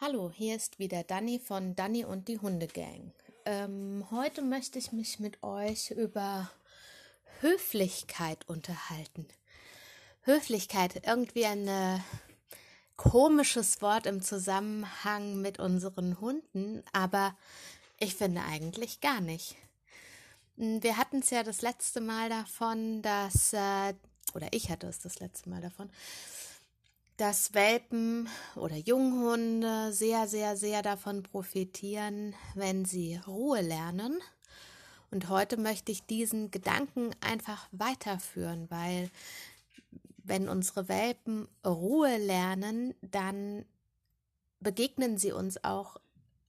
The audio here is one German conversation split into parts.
Hallo, hier ist wieder Dani von Dani und die Hundegang. Ähm, heute möchte ich mich mit euch über Höflichkeit unterhalten. Höflichkeit, irgendwie ein äh, komisches Wort im Zusammenhang mit unseren Hunden, aber ich finde eigentlich gar nicht. Hm, wir hatten es ja das letzte Mal davon, dass, äh, oder ich hatte es das letzte Mal davon, dass Welpen oder Junghunde sehr, sehr, sehr davon profitieren, wenn sie Ruhe lernen. Und heute möchte ich diesen Gedanken einfach weiterführen, weil wenn unsere Welpen Ruhe lernen, dann begegnen sie uns auch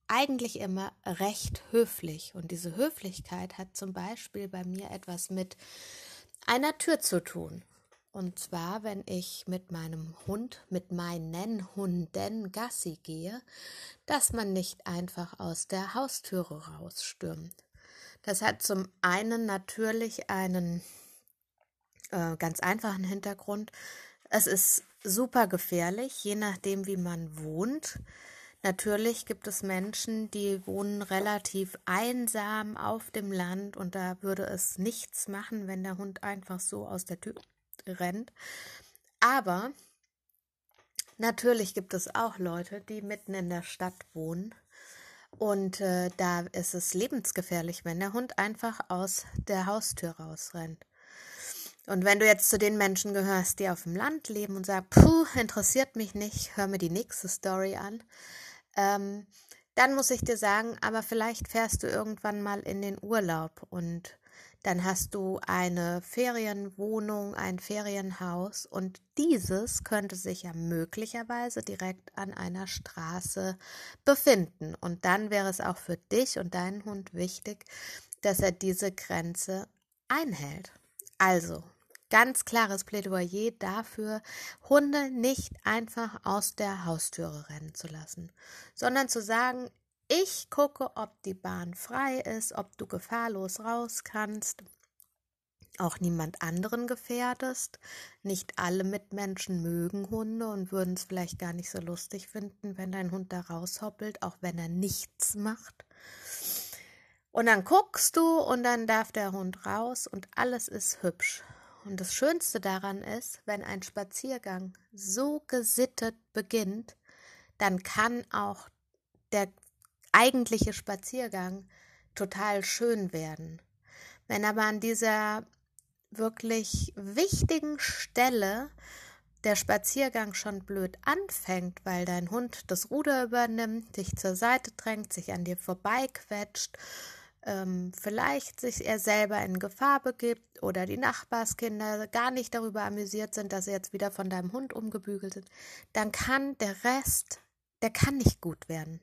eigentlich immer recht höflich. Und diese Höflichkeit hat zum Beispiel bei mir etwas mit einer Tür zu tun. Und zwar, wenn ich mit meinem Hund, mit meinen Hunden Gassi gehe, dass man nicht einfach aus der Haustüre rausstürmt. Das hat zum einen natürlich einen äh, ganz einfachen Hintergrund. Es ist super gefährlich, je nachdem, wie man wohnt. Natürlich gibt es Menschen, die wohnen relativ einsam auf dem Land und da würde es nichts machen, wenn der Hund einfach so aus der Tür rennt. Aber natürlich gibt es auch Leute, die mitten in der Stadt wohnen. Und äh, da ist es lebensgefährlich, wenn der Hund einfach aus der Haustür rausrennt. Und wenn du jetzt zu den Menschen gehörst, die auf dem Land leben und sagen, puh, interessiert mich nicht, hör mir die nächste Story an, ähm, dann muss ich dir sagen, aber vielleicht fährst du irgendwann mal in den Urlaub und dann hast du eine Ferienwohnung, ein Ferienhaus und dieses könnte sich ja möglicherweise direkt an einer Straße befinden. Und dann wäre es auch für dich und deinen Hund wichtig, dass er diese Grenze einhält. Also, ganz klares Plädoyer dafür, Hunde nicht einfach aus der Haustüre rennen zu lassen, sondern zu sagen, ich gucke, ob die Bahn frei ist, ob du gefahrlos raus kannst, auch niemand anderen gefährdest. Nicht alle Mitmenschen mögen Hunde und würden es vielleicht gar nicht so lustig finden, wenn dein Hund da raushoppelt, auch wenn er nichts macht. Und dann guckst du und dann darf der Hund raus und alles ist hübsch. Und das Schönste daran ist, wenn ein Spaziergang so gesittet beginnt, dann kann auch der eigentliche Spaziergang total schön werden. Wenn aber an dieser wirklich wichtigen Stelle der Spaziergang schon blöd anfängt, weil dein Hund das Ruder übernimmt, dich zur Seite drängt, sich an dir vorbeiquetscht, ähm, vielleicht sich er selber in Gefahr begibt oder die Nachbarskinder gar nicht darüber amüsiert sind, dass sie jetzt wieder von deinem Hund umgebügelt sind, dann kann der Rest, der kann nicht gut werden.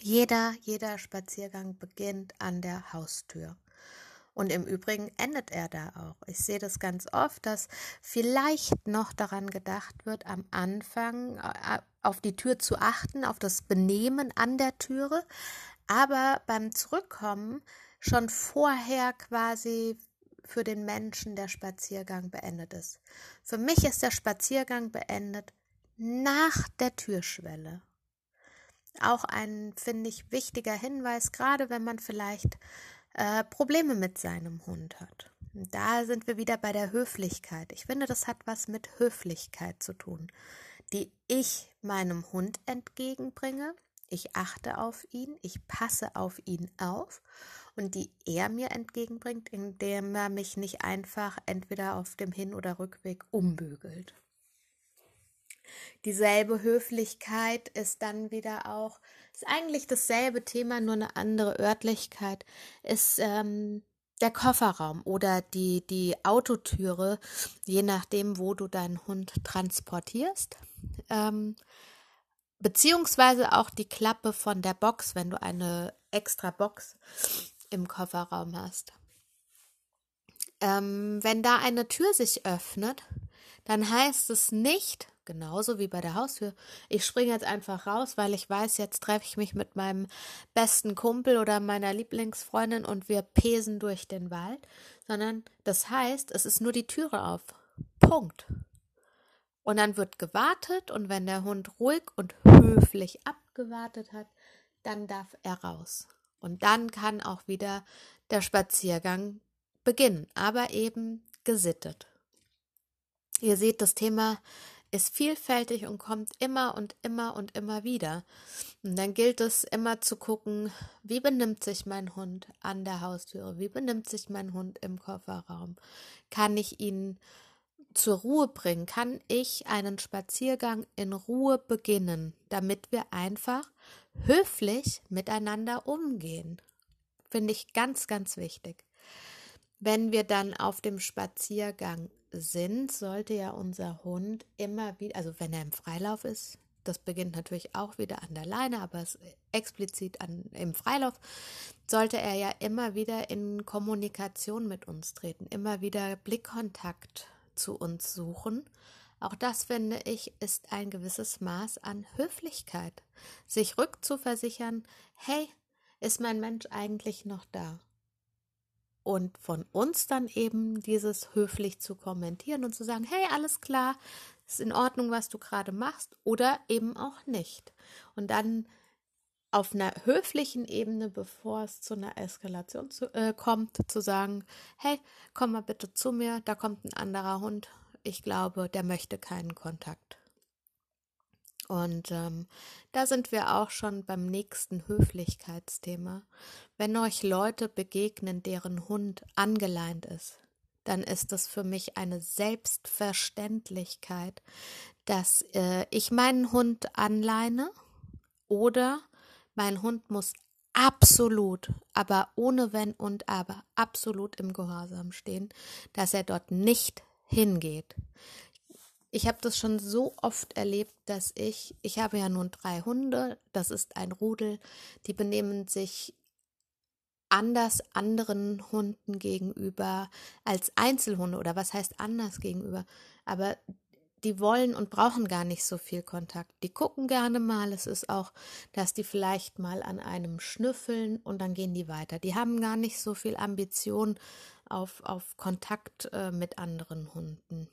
Jeder, jeder Spaziergang beginnt an der Haustür. Und im Übrigen endet er da auch. Ich sehe das ganz oft, dass vielleicht noch daran gedacht wird, am Anfang äh, auf die Tür zu achten, auf das Benehmen an der Türe, aber beim Zurückkommen schon vorher quasi für den Menschen der Spaziergang beendet ist. Für mich ist der Spaziergang beendet nach der Türschwelle auch ein, finde ich, wichtiger Hinweis, gerade wenn man vielleicht äh, Probleme mit seinem Hund hat. Da sind wir wieder bei der Höflichkeit. Ich finde, das hat was mit Höflichkeit zu tun, die ich meinem Hund entgegenbringe. Ich achte auf ihn, ich passe auf ihn auf und die er mir entgegenbringt, indem er mich nicht einfach entweder auf dem Hin- oder Rückweg umbügelt. Dieselbe Höflichkeit ist dann wieder auch, ist eigentlich dasselbe Thema, nur eine andere Örtlichkeit, ist ähm, der Kofferraum oder die, die Autotüre, je nachdem, wo du deinen Hund transportierst. Ähm, beziehungsweise auch die Klappe von der Box, wenn du eine extra Box im Kofferraum hast. Ähm, wenn da eine Tür sich öffnet, dann heißt es nicht, Genauso wie bei der Haustür. Ich springe jetzt einfach raus, weil ich weiß, jetzt treffe ich mich mit meinem besten Kumpel oder meiner Lieblingsfreundin und wir pesen durch den Wald, sondern das heißt, es ist nur die Türe auf. Punkt. Und dann wird gewartet und wenn der Hund ruhig und höflich abgewartet hat, dann darf er raus. Und dann kann auch wieder der Spaziergang beginnen, aber eben gesittet. Ihr seht, das Thema ist vielfältig und kommt immer und immer und immer wieder. Und dann gilt es immer zu gucken, wie benimmt sich mein Hund an der Haustüre, wie benimmt sich mein Hund im Kofferraum. Kann ich ihn zur Ruhe bringen? Kann ich einen Spaziergang in Ruhe beginnen, damit wir einfach höflich miteinander umgehen? Finde ich ganz, ganz wichtig. Wenn wir dann auf dem Spaziergang sind, sollte ja unser Hund immer wieder, also wenn er im Freilauf ist, das beginnt natürlich auch wieder an der Leine, aber es explizit an, im Freilauf, sollte er ja immer wieder in Kommunikation mit uns treten, immer wieder Blickkontakt zu uns suchen. Auch das finde ich ist ein gewisses Maß an Höflichkeit, sich rückzuversichern, hey, ist mein Mensch eigentlich noch da? Und von uns dann eben dieses höflich zu kommentieren und zu sagen, hey, alles klar, ist in Ordnung, was du gerade machst oder eben auch nicht. Und dann auf einer höflichen Ebene, bevor es zu einer Eskalation zu, äh, kommt, zu sagen, hey, komm mal bitte zu mir, da kommt ein anderer Hund, ich glaube, der möchte keinen Kontakt. Und ähm, da sind wir auch schon beim nächsten Höflichkeitsthema. Wenn euch Leute begegnen, deren Hund angeleint ist, dann ist es für mich eine Selbstverständlichkeit, dass äh, ich meinen Hund anleine oder mein Hund muss absolut, aber ohne Wenn und Aber, absolut im Gehorsam stehen, dass er dort nicht hingeht. Ich habe das schon so oft erlebt, dass ich, ich habe ja nun drei Hunde, das ist ein Rudel, die benehmen sich anders anderen Hunden gegenüber als Einzelhunde oder was heißt anders gegenüber, aber die wollen und brauchen gar nicht so viel Kontakt. Die gucken gerne mal. Es ist auch, dass die vielleicht mal an einem schnüffeln und dann gehen die weiter. Die haben gar nicht so viel Ambition auf, auf Kontakt äh, mit anderen Hunden.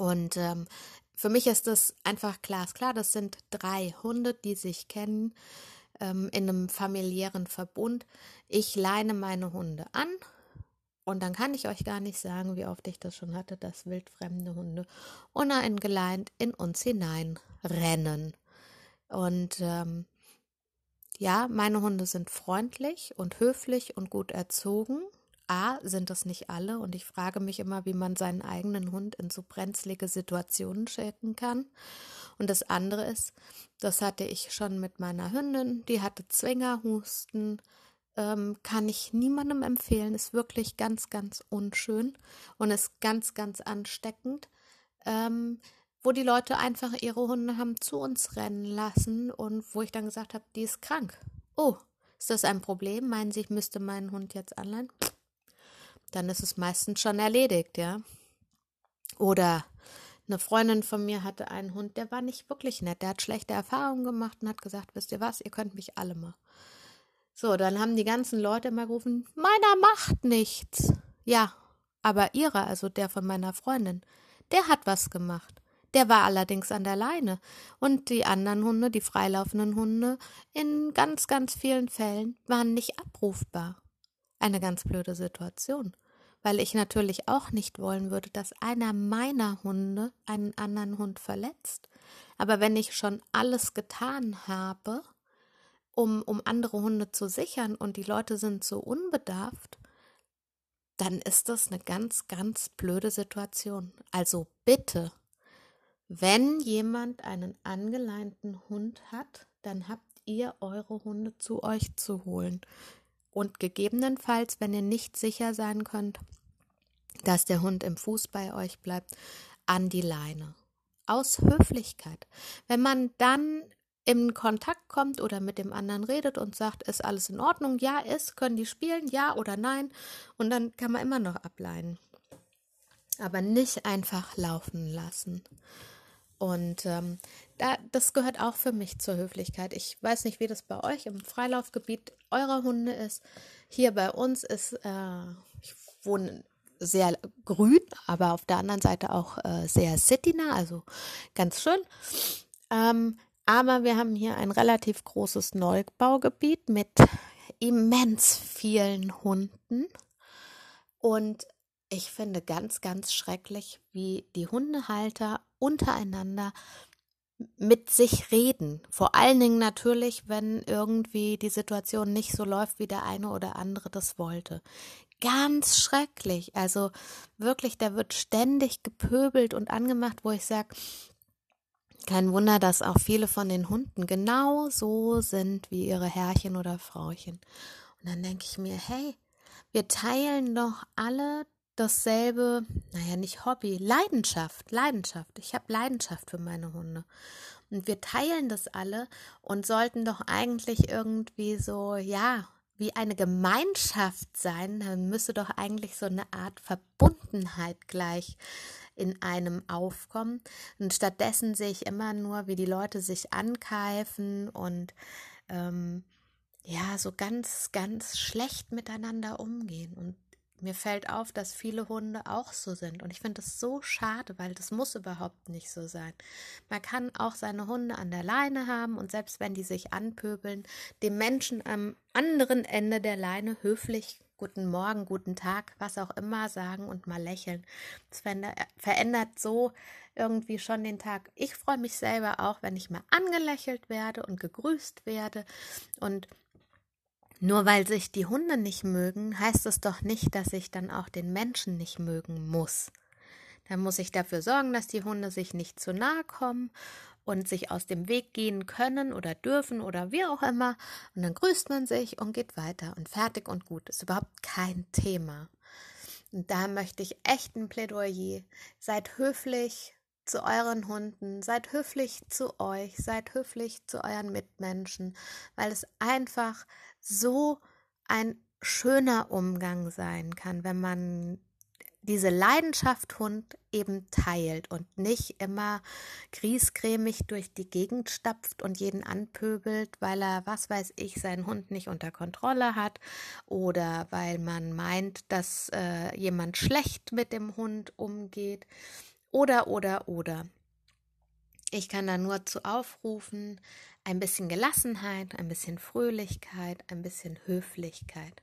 Und ähm, für mich ist das einfach glasklar. Das sind drei Hunde, die sich kennen ähm, in einem familiären Verbund. Ich leine meine Hunde an. Und dann kann ich euch gar nicht sagen, wie oft ich das schon hatte, dass wildfremde Hunde uneingeleint in uns hineinrennen. Und ähm, ja, meine Hunde sind freundlich und höflich und gut erzogen. A, sind das nicht alle und ich frage mich immer, wie man seinen eigenen Hund in so brenzlige Situationen schicken kann. Und das andere ist, das hatte ich schon mit meiner Hündin, die hatte Zwingerhusten, ähm, kann ich niemandem empfehlen, ist wirklich ganz, ganz unschön und ist ganz, ganz ansteckend. Ähm, wo die Leute einfach ihre Hunde haben zu uns rennen lassen und wo ich dann gesagt habe, die ist krank. Oh, ist das ein Problem? Meinen Sie, ich müsste meinen Hund jetzt anleihen? Dann ist es meistens schon erledigt, ja. Oder eine Freundin von mir hatte einen Hund, der war nicht wirklich nett. Der hat schlechte Erfahrungen gemacht und hat gesagt, wisst ihr was, ihr könnt mich alle mal. So, dann haben die ganzen Leute immer gerufen, meiner macht nichts. Ja, aber ihrer, also der von meiner Freundin, der hat was gemacht. Der war allerdings an der Leine. Und die anderen Hunde, die freilaufenden Hunde, in ganz, ganz vielen Fällen waren nicht abrufbar eine ganz blöde Situation, weil ich natürlich auch nicht wollen würde, dass einer meiner Hunde einen anderen Hund verletzt. Aber wenn ich schon alles getan habe, um, um andere Hunde zu sichern und die Leute sind so unbedarft, dann ist das eine ganz, ganz blöde Situation. Also bitte, wenn jemand einen angeleinten Hund hat, dann habt ihr eure Hunde zu euch zu holen und gegebenenfalls, wenn ihr nicht sicher sein könnt, dass der Hund im Fuß bei euch bleibt, an die Leine. Aus Höflichkeit. Wenn man dann in Kontakt kommt oder mit dem anderen redet und sagt, ist alles in Ordnung? Ja, ist, können die spielen? Ja oder nein? Und dann kann man immer noch ableinen. Aber nicht einfach laufen lassen. Und ähm, da, das gehört auch für mich zur Höflichkeit. Ich weiß nicht, wie das bei euch im Freilaufgebiet eurer Hunde ist. Hier bei uns ist, äh, ich wohne sehr grün, aber auf der anderen Seite auch äh, sehr citynah, also ganz schön. Ähm, aber wir haben hier ein relativ großes Neubaugebiet mit immens vielen Hunden. Und ich finde ganz, ganz schrecklich, wie die Hundehalter untereinander mit sich reden. Vor allen Dingen natürlich, wenn irgendwie die Situation nicht so läuft, wie der eine oder andere das wollte. Ganz schrecklich. Also wirklich, da wird ständig gepöbelt und angemacht, wo ich sage, kein Wunder, dass auch viele von den Hunden genau so sind wie ihre Herrchen oder Frauchen. Und dann denke ich mir, hey, wir teilen doch alle dasselbe, naja, nicht Hobby, Leidenschaft, Leidenschaft. Ich habe Leidenschaft für meine Hunde. Und wir teilen das alle und sollten doch eigentlich irgendwie so, ja, wie eine Gemeinschaft sein. Da müsste doch eigentlich so eine Art Verbundenheit gleich in einem aufkommen. Und stattdessen sehe ich immer nur, wie die Leute sich ankeifen und ähm, ja, so ganz, ganz schlecht miteinander umgehen. Und mir fällt auf, dass viele Hunde auch so sind. Und ich finde das so schade, weil das muss überhaupt nicht so sein. Man kann auch seine Hunde an der Leine haben und selbst wenn die sich anpöbeln, dem Menschen am anderen Ende der Leine höflich guten Morgen, guten Tag, was auch immer sagen und mal lächeln. Das verändert so irgendwie schon den Tag. Ich freue mich selber auch, wenn ich mal angelächelt werde und gegrüßt werde. Und nur weil sich die Hunde nicht mögen, heißt es doch nicht, dass ich dann auch den Menschen nicht mögen muss. Dann muss ich dafür sorgen, dass die Hunde sich nicht zu nahe kommen und sich aus dem Weg gehen können oder dürfen oder wie auch immer. Und dann grüßt man sich und geht weiter und fertig und gut. Ist überhaupt kein Thema. Und da möchte ich echt ein Plädoyer. Seid höflich zu euren Hunden, seid höflich zu euch, seid höflich zu euren Mitmenschen, weil es einfach so ein schöner Umgang sein kann, wenn man diese Leidenschaft Hund eben teilt und nicht immer griesgrämig durch die Gegend stapft und jeden anpöbelt, weil er, was weiß ich, seinen Hund nicht unter Kontrolle hat oder weil man meint, dass äh, jemand schlecht mit dem Hund umgeht oder, oder, oder. Ich kann da nur zu aufrufen, ein bisschen Gelassenheit, ein bisschen Fröhlichkeit, ein bisschen Höflichkeit.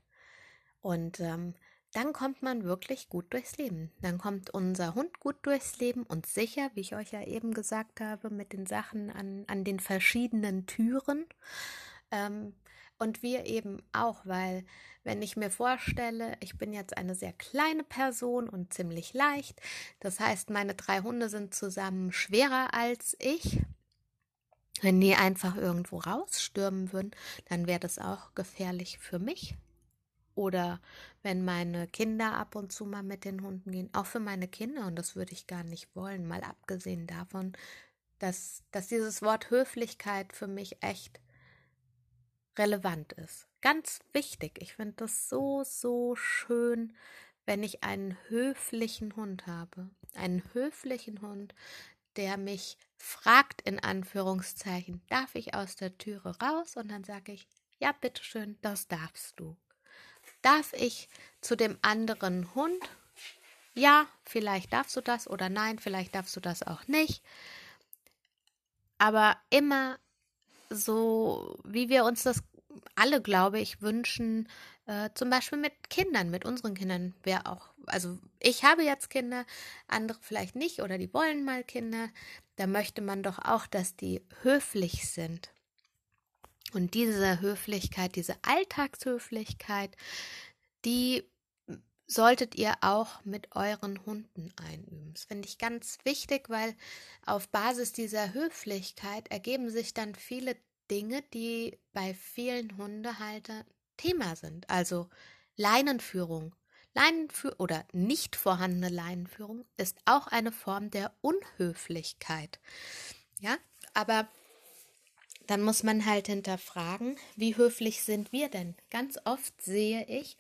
Und ähm, dann kommt man wirklich gut durchs Leben. Dann kommt unser Hund gut durchs Leben und sicher, wie ich euch ja eben gesagt habe, mit den Sachen an, an den verschiedenen Türen. Ähm, und wir eben auch, weil wenn ich mir vorstelle, ich bin jetzt eine sehr kleine Person und ziemlich leicht, das heißt, meine drei Hunde sind zusammen schwerer als ich. Wenn die einfach irgendwo rausstürmen würden, dann wäre das auch gefährlich für mich, oder wenn meine Kinder ab und zu mal mit den Hunden gehen, auch für meine Kinder, und das würde ich gar nicht wollen, mal abgesehen davon, dass, dass dieses Wort Höflichkeit für mich echt relevant ist. Ganz wichtig. Ich finde das so, so schön, wenn ich einen höflichen Hund habe. Einen höflichen Hund, der mich fragt, in Anführungszeichen, darf ich aus der Türe raus? Und dann sage ich, ja, bitteschön, das darfst du. Darf ich zu dem anderen Hund? Ja, vielleicht darfst du das oder nein, vielleicht darfst du das auch nicht. Aber immer so, wie wir uns das alle, glaube ich, wünschen, äh, zum Beispiel mit Kindern, mit unseren Kindern, wer auch, also ich habe jetzt Kinder, andere vielleicht nicht oder die wollen mal Kinder, da möchte man doch auch, dass die höflich sind. Und diese Höflichkeit, diese Alltagshöflichkeit, die solltet ihr auch mit euren Hunden einüben. Das finde ich ganz wichtig, weil auf Basis dieser Höflichkeit ergeben sich dann viele Dinge, die bei vielen Hundehaltern Thema sind. Also Leinenführung. Leinenführung oder nicht vorhandene Leinenführung ist auch eine Form der Unhöflichkeit. Ja, aber dann muss man halt hinterfragen, wie höflich sind wir denn? Ganz oft sehe ich,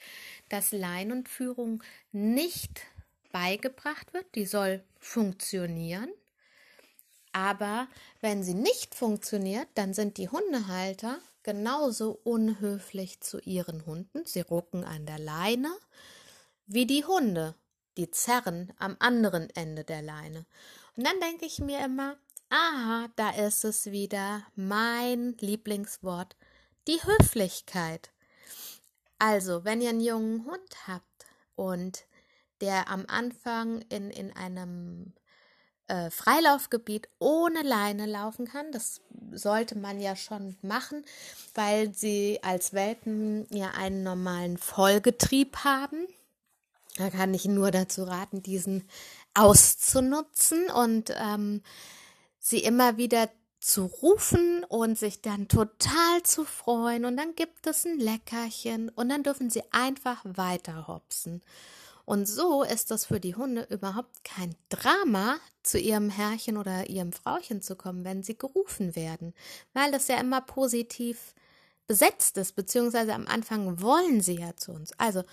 dass Leinenführung nicht beigebracht wird, die soll funktionieren. Aber wenn sie nicht funktioniert, dann sind die Hundehalter genauso unhöflich zu ihren Hunden. Sie rucken an der Leine wie die Hunde. die zerren am anderen Ende der Leine. Und dann denke ich mir immer, aha, da ist es wieder, mein Lieblingswort, die Höflichkeit. Also, wenn ihr einen jungen Hund habt und der am Anfang in, in einem äh, Freilaufgebiet ohne Leine laufen kann. Das sollte man ja schon machen, weil sie als Welpen ja einen normalen Vollgetrieb haben. Da kann ich nur dazu raten, diesen auszunutzen und ähm, sie immer wieder zu rufen und sich dann total zu freuen und dann gibt es ein Leckerchen und dann dürfen sie einfach weiter hopsen. Und so ist das für die Hunde überhaupt kein Drama, zu ihrem Herrchen oder ihrem Frauchen zu kommen, wenn sie gerufen werden, weil das ja immer positiv besetzt ist, beziehungsweise am Anfang wollen sie ja zu uns. Also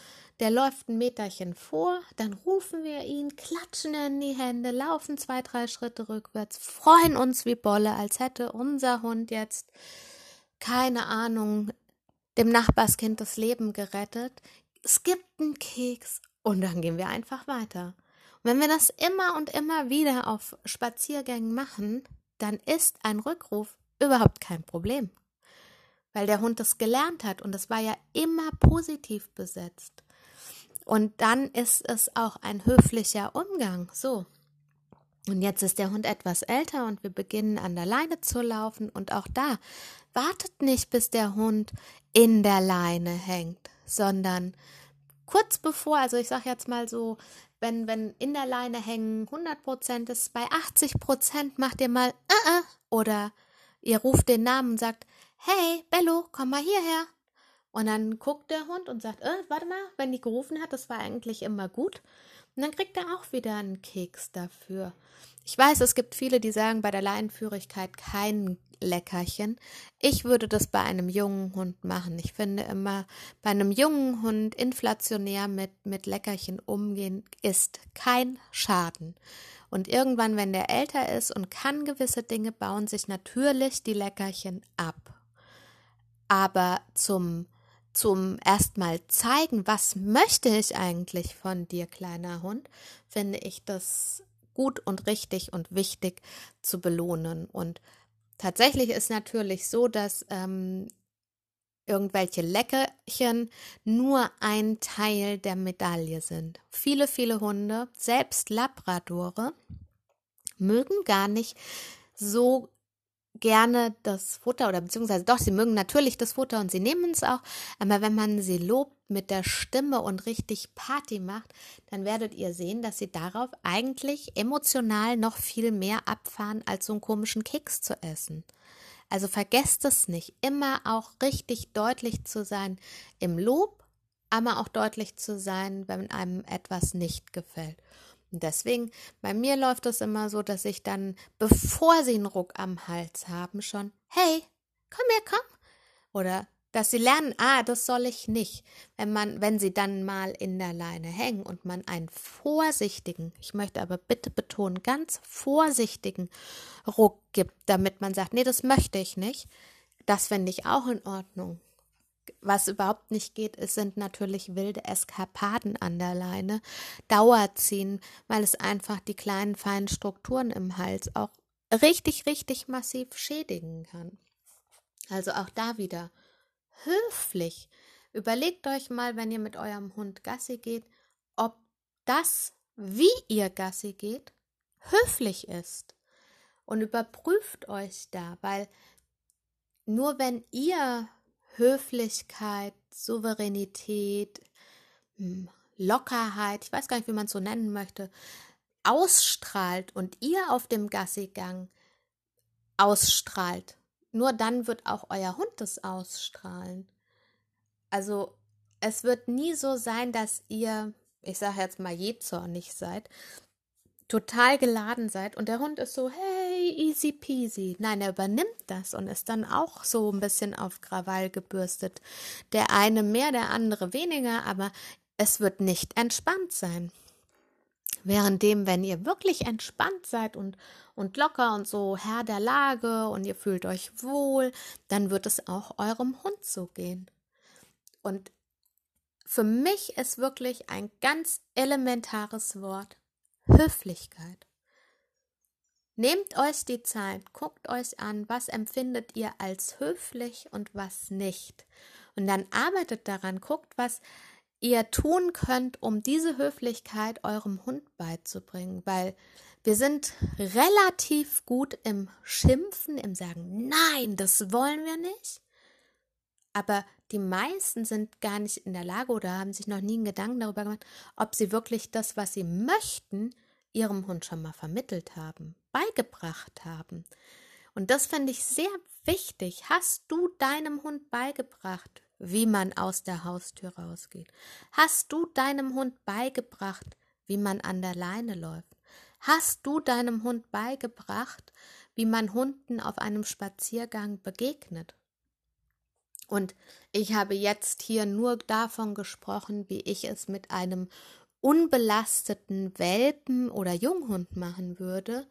der läuft ein Meterchen vor, dann rufen wir ihn, klatschen in die Hände, laufen zwei, drei Schritte rückwärts, freuen uns wie Bolle, als hätte unser Hund jetzt, keine Ahnung, dem Nachbarskind das Leben gerettet. Es gibt einen Keks und dann gehen wir einfach weiter. Und wenn wir das immer und immer wieder auf Spaziergängen machen, dann ist ein Rückruf überhaupt kein Problem. Weil der Hund das gelernt hat und es war ja immer positiv besetzt. Und dann ist es auch ein höflicher Umgang. So. Und jetzt ist der Hund etwas älter und wir beginnen an der Leine zu laufen. Und auch da wartet nicht, bis der Hund in der Leine hängt, sondern kurz bevor, also ich sage jetzt mal so, wenn, wenn in der Leine hängen 100 Prozent ist, bei 80 Prozent macht ihr mal äh, äh, oder ihr ruft den Namen und sagt, hey, Bello, komm mal hierher. Und dann guckt der Hund und sagt, äh, warte mal, wenn die gerufen hat, das war eigentlich immer gut. Und dann kriegt er auch wieder einen Keks dafür. Ich weiß, es gibt viele, die sagen, bei der Leinenführigkeit kein Leckerchen. Ich würde das bei einem jungen Hund machen. Ich finde immer, bei einem jungen Hund inflationär mit, mit Leckerchen umgehen ist kein Schaden. Und irgendwann, wenn der älter ist und kann gewisse Dinge, bauen sich natürlich die Leckerchen ab. Aber zum zum erstmal zeigen, was möchte ich eigentlich von dir, kleiner Hund, finde ich das gut und richtig und wichtig zu belohnen. Und tatsächlich ist natürlich so, dass ähm, irgendwelche Leckerchen nur ein Teil der Medaille sind. Viele, viele Hunde, selbst Labradore, mögen gar nicht so gerne das Futter oder beziehungsweise doch, sie mögen natürlich das Futter und sie nehmen es auch, aber wenn man sie lobt mit der Stimme und richtig Party macht, dann werdet ihr sehen, dass sie darauf eigentlich emotional noch viel mehr abfahren, als so einen komischen Keks zu essen. Also vergesst es nicht, immer auch richtig deutlich zu sein im Lob, aber auch deutlich zu sein, wenn einem etwas nicht gefällt. Und deswegen, bei mir läuft es immer so, dass ich dann, bevor sie einen Ruck am Hals haben, schon, hey, komm her, komm. Oder dass sie lernen, ah, das soll ich nicht. Wenn man, wenn sie dann mal in der Leine hängen und man einen vorsichtigen, ich möchte aber bitte betonen, ganz vorsichtigen Ruck gibt, damit man sagt, nee, das möchte ich nicht, das finde ich auch in Ordnung. Was überhaupt nicht geht, es sind natürlich wilde Eskapaden an der Leine, Dauerziehen, weil es einfach die kleinen feinen Strukturen im Hals auch richtig, richtig massiv schädigen kann. Also auch da wieder höflich. Überlegt euch mal, wenn ihr mit eurem Hund Gassi geht, ob das, wie ihr Gassi geht, höflich ist. Und überprüft euch da, weil nur wenn ihr Höflichkeit, Souveränität, hm, Lockerheit, ich weiß gar nicht, wie man es so nennen möchte, ausstrahlt und ihr auf dem Gassigang ausstrahlt, nur dann wird auch euer Hund es ausstrahlen. Also es wird nie so sein, dass ihr, ich sage jetzt mal, jezornig seid, total geladen seid und der Hund ist so, hey, easy peasy. Nein, er übernimmt das und ist dann auch so ein bisschen auf Krawall gebürstet. Der eine mehr, der andere weniger, aber es wird nicht entspannt sein. Währenddem, wenn ihr wirklich entspannt seid und, und locker und so Herr der Lage und ihr fühlt euch wohl, dann wird es auch eurem Hund so gehen. Und für mich ist wirklich ein ganz elementares Wort Höflichkeit. Nehmt euch die Zeit, guckt euch an, was empfindet ihr als höflich und was nicht. Und dann arbeitet daran, guckt, was ihr tun könnt, um diese Höflichkeit eurem Hund beizubringen, weil wir sind relativ gut im Schimpfen, im Sagen, nein, das wollen wir nicht. Aber die meisten sind gar nicht in der Lage oder haben sich noch nie einen Gedanken darüber gemacht, ob sie wirklich das, was sie möchten, ihrem Hund schon mal vermittelt haben, beigebracht haben. Und das finde ich sehr wichtig. Hast du deinem Hund beigebracht, wie man aus der Haustür rausgeht? Hast du deinem Hund beigebracht, wie man an der Leine läuft? Hast du deinem Hund beigebracht, wie man Hunden auf einem Spaziergang begegnet? Und ich habe jetzt hier nur davon gesprochen, wie ich es mit einem unbelasteten Welpen oder Junghund machen würde.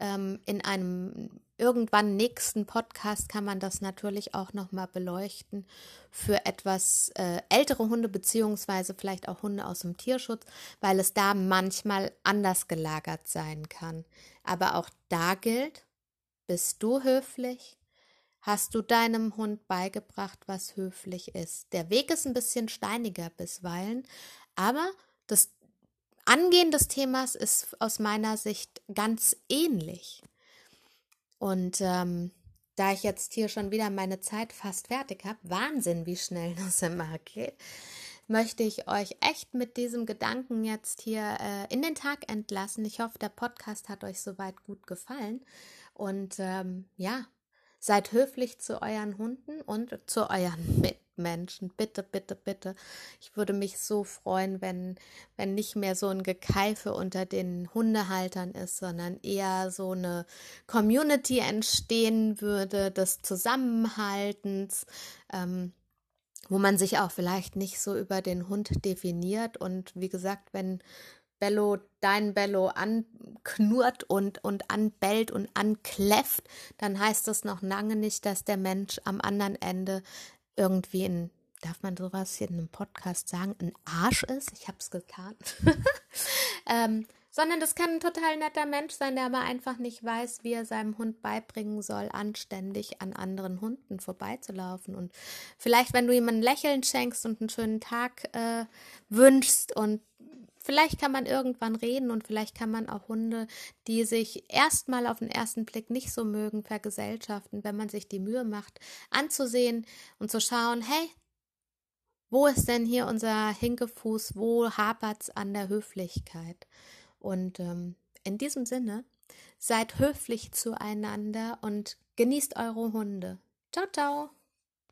Ähm, in einem irgendwann nächsten Podcast kann man das natürlich auch nochmal beleuchten für etwas äh, ältere Hunde beziehungsweise vielleicht auch Hunde aus dem Tierschutz, weil es da manchmal anders gelagert sein kann. Aber auch da gilt, bist du höflich? Hast du deinem Hund beigebracht, was höflich ist? Der Weg ist ein bisschen steiniger bisweilen, aber das Angehen des Themas ist aus meiner Sicht ganz ähnlich. Und ähm, da ich jetzt hier schon wieder meine Zeit fast fertig habe, Wahnsinn, wie schnell das immer geht, möchte ich euch echt mit diesem Gedanken jetzt hier äh, in den Tag entlassen. Ich hoffe, der Podcast hat euch soweit gut gefallen. Und ähm, ja, seid höflich zu euren Hunden und zu euren Mitmenschen. Menschen. Bitte, bitte, bitte. Ich würde mich so freuen, wenn, wenn nicht mehr so ein Gekeife unter den Hundehaltern ist, sondern eher so eine Community entstehen würde des Zusammenhaltens. Ähm, wo man sich auch vielleicht nicht so über den Hund definiert. Und wie gesagt, wenn Bello dein Bello anknurrt und, und anbellt und ankläfft, dann heißt das noch lange nicht, dass der Mensch am anderen Ende irgendwie ein, darf man sowas hier in einem Podcast sagen, ein Arsch ist. Ich habe es getan. ähm, sondern das kann ein total netter Mensch sein, der aber einfach nicht weiß, wie er seinem Hund beibringen soll, anständig an anderen Hunden vorbeizulaufen. Und vielleicht, wenn du ihm ein Lächeln schenkst und einen schönen Tag äh, wünschst und Vielleicht kann man irgendwann reden und vielleicht kann man auch Hunde, die sich erstmal auf den ersten Blick nicht so mögen, vergesellschaften, wenn man sich die Mühe macht, anzusehen und zu schauen, hey, wo ist denn hier unser Hinkefuß? Wo hapert's an der Höflichkeit? Und ähm, in diesem Sinne, seid höflich zueinander und genießt eure Hunde. Ciao, ciao!